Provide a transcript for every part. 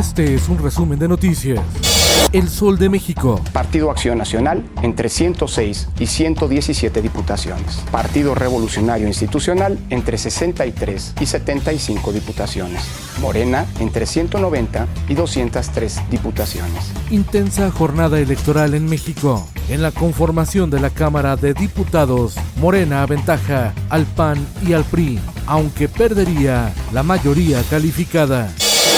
Este es un resumen de noticias. El Sol de México. Partido Acción Nacional entre 106 y 117 diputaciones. Partido Revolucionario Institucional entre 63 y 75 diputaciones. Morena entre 190 y 203 diputaciones. Intensa jornada electoral en México. En la conformación de la Cámara de Diputados, Morena aventaja al PAN y al PRI, aunque perdería la mayoría calificada.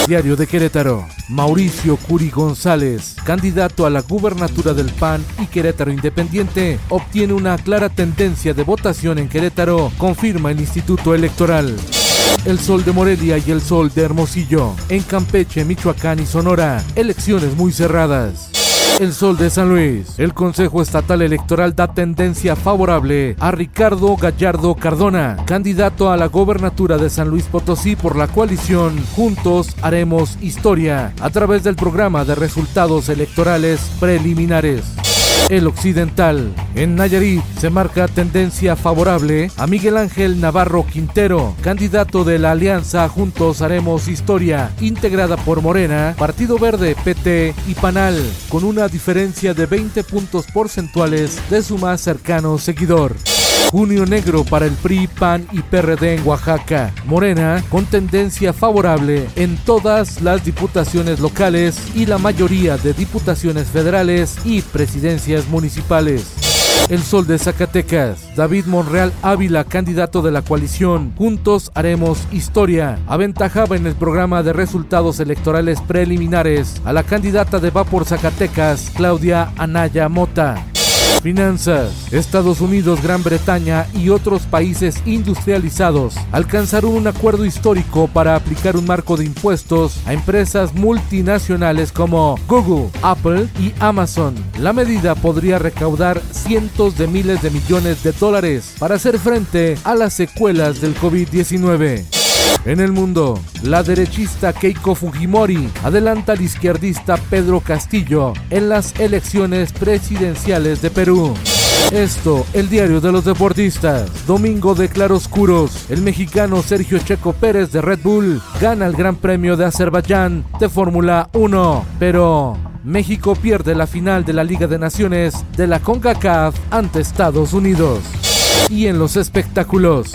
Diario de Querétaro. Mauricio Curi González, candidato a la gubernatura del PAN y Querétaro Independiente, obtiene una clara tendencia de votación en Querétaro, confirma el Instituto Electoral. El Sol de Morelia y el Sol de Hermosillo. En Campeche, Michoacán y Sonora. Elecciones muy cerradas. El Sol de San Luis. El Consejo Estatal Electoral da tendencia favorable a Ricardo Gallardo Cardona, candidato a la gobernatura de San Luis Potosí por la coalición Juntos Haremos Historia, a través del programa de resultados electorales preliminares. El Occidental. En Nayarit se marca tendencia favorable a Miguel Ángel Navarro Quintero, candidato de la alianza Juntos Haremos Historia, integrada por Morena, Partido Verde, PT y Panal, con una diferencia de 20 puntos porcentuales de su más cercano seguidor. Junio negro para el PRI, PAN y PRD en Oaxaca. Morena con tendencia favorable en todas las diputaciones locales y la mayoría de diputaciones federales y presidencias municipales. El Sol de Zacatecas, David Monreal Ávila, candidato de la coalición Juntos Haremos Historia, aventajaba en el programa de resultados electorales preliminares a la candidata de Va por Zacatecas, Claudia Anaya Mota. Finanzas. Estados Unidos, Gran Bretaña y otros países industrializados alcanzaron un acuerdo histórico para aplicar un marco de impuestos a empresas multinacionales como Google, Apple y Amazon. La medida podría recaudar cientos de miles de millones de dólares para hacer frente a las secuelas del COVID-19. En el mundo, la derechista Keiko Fujimori adelanta al izquierdista Pedro Castillo en las elecciones presidenciales de Perú. Esto, el diario de los deportistas. Domingo de claroscuros. El mexicano Sergio Checo Pérez de Red Bull gana el Gran Premio de Azerbaiyán de Fórmula 1. Pero México pierde la final de la Liga de Naciones de la CONCACAF ante Estados Unidos. Y en los espectáculos.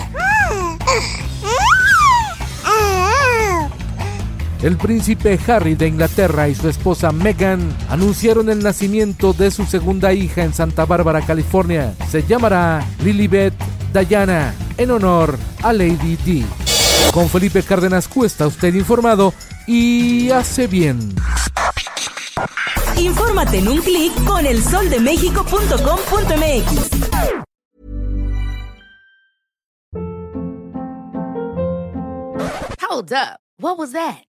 El príncipe Harry de Inglaterra y su esposa Meghan anunciaron el nacimiento de su segunda hija en Santa Bárbara, California. Se llamará Lilibet Diana en honor a Lady D. Con Felipe Cárdenas Cuesta, usted informado y hace bien. Infórmate en un clic con elsoldemexico.com.mx. Hold up. What was that?